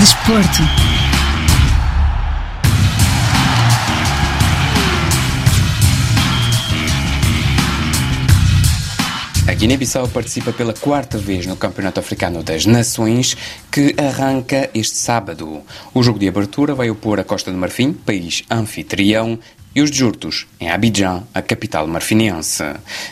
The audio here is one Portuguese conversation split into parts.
Desporto. A Guiné-Bissau participa pela quarta vez no Campeonato Africano das Nações, que arranca este sábado. O jogo de abertura vai opor a Costa do Marfim, país anfitrião, e os Jurtos, em Abidjan, a capital marfiniense.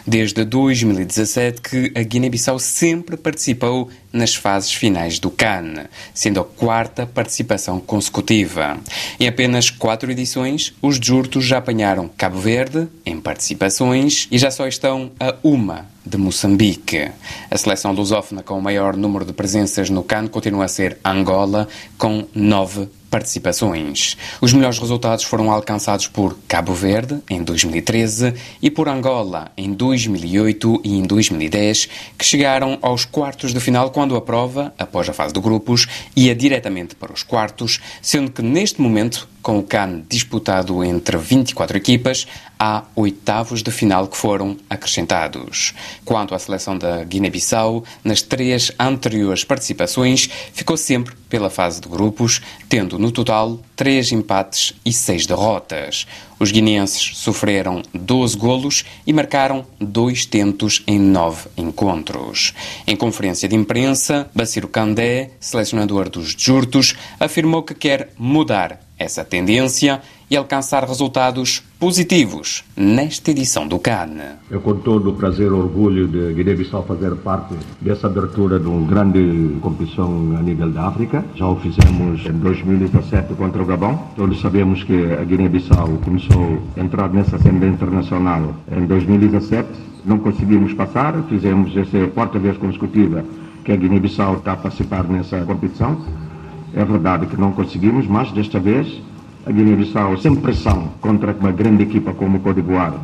Desde 2017 que a Guiné-Bissau sempre participou nas fases finais do CAN, sendo a quarta participação consecutiva. Em apenas quatro edições, os Jurtos já apanharam Cabo Verde em participações e já só estão a uma de Moçambique. A seleção lusófona com o maior número de presenças no CAN continua a ser Angola, com nove participações. Os melhores resultados foram alcançados por Cabo Verde, em 2013, e por Angola, em 2008 e em 2010, que chegaram aos quartos de final quando a prova, após a fase de grupos, ia diretamente para os quartos, sendo que neste momento com o CAN disputado entre 24 equipas, há oitavos de final que foram acrescentados. Quanto à seleção da Guiné-Bissau, nas três anteriores participações, ficou sempre pela fase de grupos, tendo no total três empates e seis derrotas. Os guineenses sofreram 12 golos e marcaram dois tentos em nove encontros. Em conferência de imprensa, Baciro Candé, selecionador dos Jurtos, afirmou que quer mudar essa tendência e alcançar resultados positivos nesta edição do CAN. Eu com todo o prazer e orgulho de Guiné-Bissau fazer parte dessa abertura de uma grande competição a nível da África. Já o fizemos em 2017 contra o Gabão. Todos sabemos que a Guiné-Bissau começou a entrar nessa cena internacional em 2017. Não conseguimos passar, fizemos essa quarta vez consecutiva que a Guiné-Bissau está a participar nessa competição. É verdade que não conseguimos, mas desta vez a Guiné-Bissau, sem pressão contra uma grande equipa como o Côte d'Ivoire,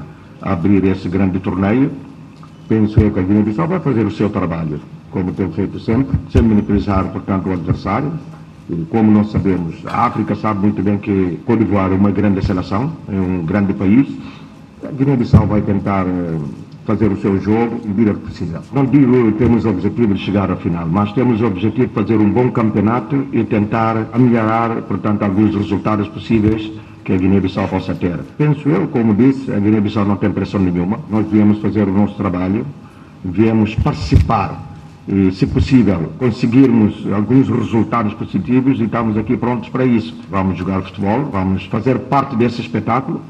abrir esse grande torneio, penso eu que a Guiné-Bissau vai fazer o seu trabalho, como tem feito sempre, sem menosprezar, portanto, o adversário. Como nós sabemos, a África sabe muito bem que Côte d'Ivoire é uma grande seleção, é um grande país. A Guiné-Bissau vai tentar eh, fazer o seu jogo e vir a possível. Não digo que temos o objetivo de chegar à final, mas temos o objetivo de fazer um bom campeonato e tentar melhorar, portanto, alguns resultados possíveis que a Guiné-Bissau possa ter. Penso eu, como disse, a Guiné-Bissau não tem pressão nenhuma. Nós viemos fazer o nosso trabalho, viemos participar e, se possível, conseguirmos alguns resultados positivos e estamos aqui prontos para isso. Vamos jogar futebol, vamos fazer parte desse espetáculo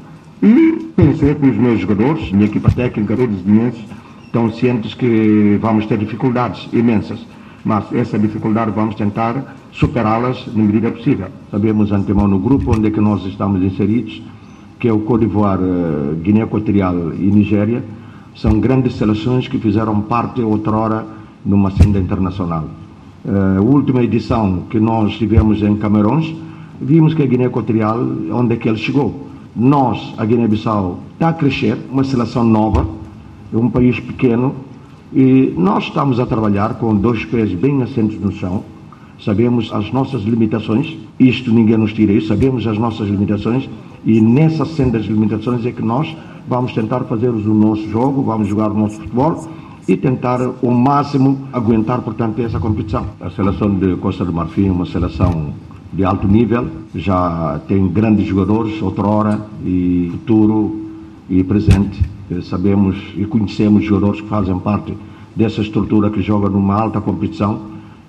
e pensei que os meus jogadores, minha equipa técnica, todos os guineenses, estão cientes que vamos ter dificuldades imensas. Mas essa dificuldade vamos tentar superá-las na medida possível. Sabemos antemão no grupo onde é que nós estamos inseridos, que é o Côte d'Ivoire, eh, Guiné Equatorial e Nigéria, são grandes seleções que fizeram parte outrora numa senda internacional. Eh, a última edição que nós tivemos em Camarões, vimos que a Guiné Equatorial, onde é que ele chegou nós, a Guiné-Bissau, está a crescer, uma seleção nova, é um país pequeno, e nós estamos a trabalhar com dois pés bem assentos no chão. Sabemos as nossas limitações, isto ninguém nos tira isso, sabemos as nossas limitações, e nessas sendas limitações é que nós vamos tentar fazer o nosso jogo, vamos jogar o nosso futebol e tentar o máximo aguentar, portanto, essa competição. A seleção de Costa do Marfim é uma seleção de alto nível, já tem grandes jogadores, outrora e futuro e presente. Sabemos e conhecemos jogadores que fazem parte dessa estrutura que joga numa alta competição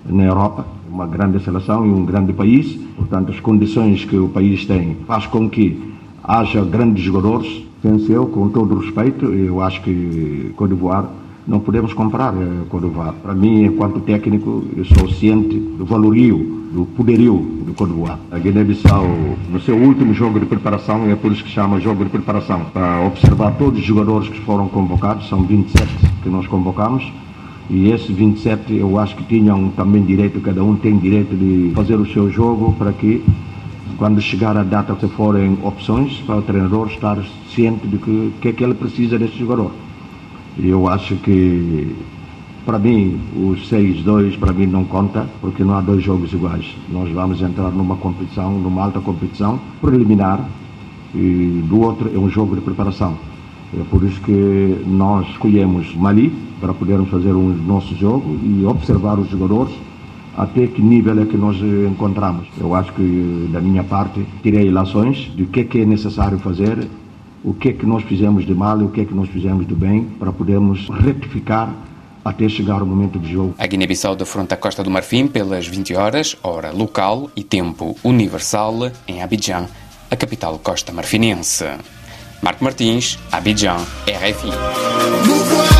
na Europa, uma grande seleção e um grande país. Portanto, as condições que o país tem faz com que haja grandes jogadores. Penso eu, com todo respeito, eu acho que Côte d'Ivoire não podemos comprar eh, Côte d'Ivoire. Para mim, enquanto técnico, eu sou ciente do valorio do poderio do d'Ivoire. A Guiné-Bissau, no seu último jogo de preparação, é por isso que chama jogo de preparação, para observar todos os jogadores que foram convocados, são 27 que nós convocamos, e esses 27 eu acho que tinham também direito, cada um tem direito de fazer o seu jogo para que quando chegar a data se forem opções para o treinador estar ciente de que, que é que ele precisa desse jogador. E eu acho que para mim, os 6-2 para mim não conta, porque não há dois jogos iguais. Nós vamos entrar numa competição, numa alta competição preliminar, e do outro é um jogo de preparação. É por isso que nós escolhemos Mali para podermos fazer o nosso jogo e observar os jogadores, até que nível é que nós encontramos. Eu acho que, da minha parte, tirei lações do que é que é necessário fazer, o que é que nós fizemos de mal e o que é que nós fizemos de bem, para podermos retificar até chegar o momento de jogo. A Guiné-Bissau defronta a Costa do Marfim pelas 20 horas, hora local e tempo universal, em Abidjan, a capital costa-marfinense. Marco Martins, Abidjan, RFI.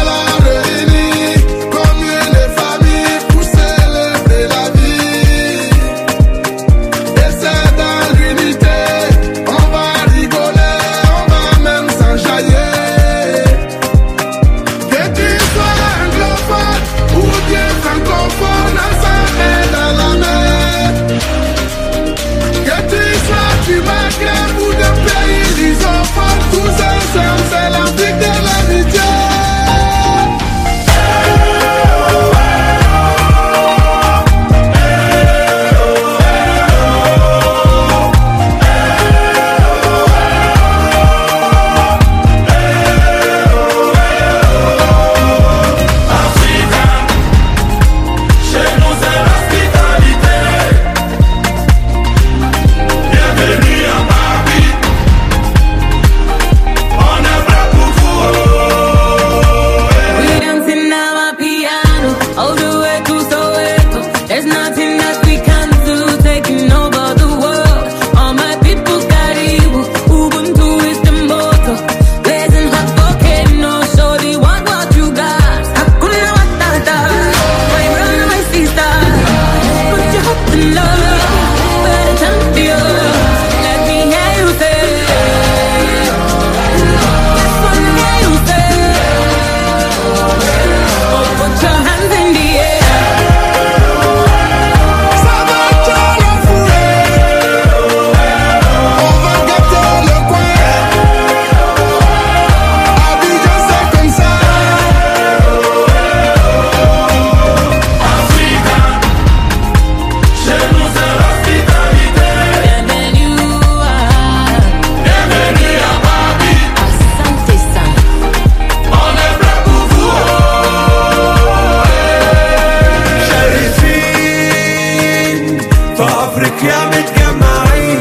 افريقيا متجمعين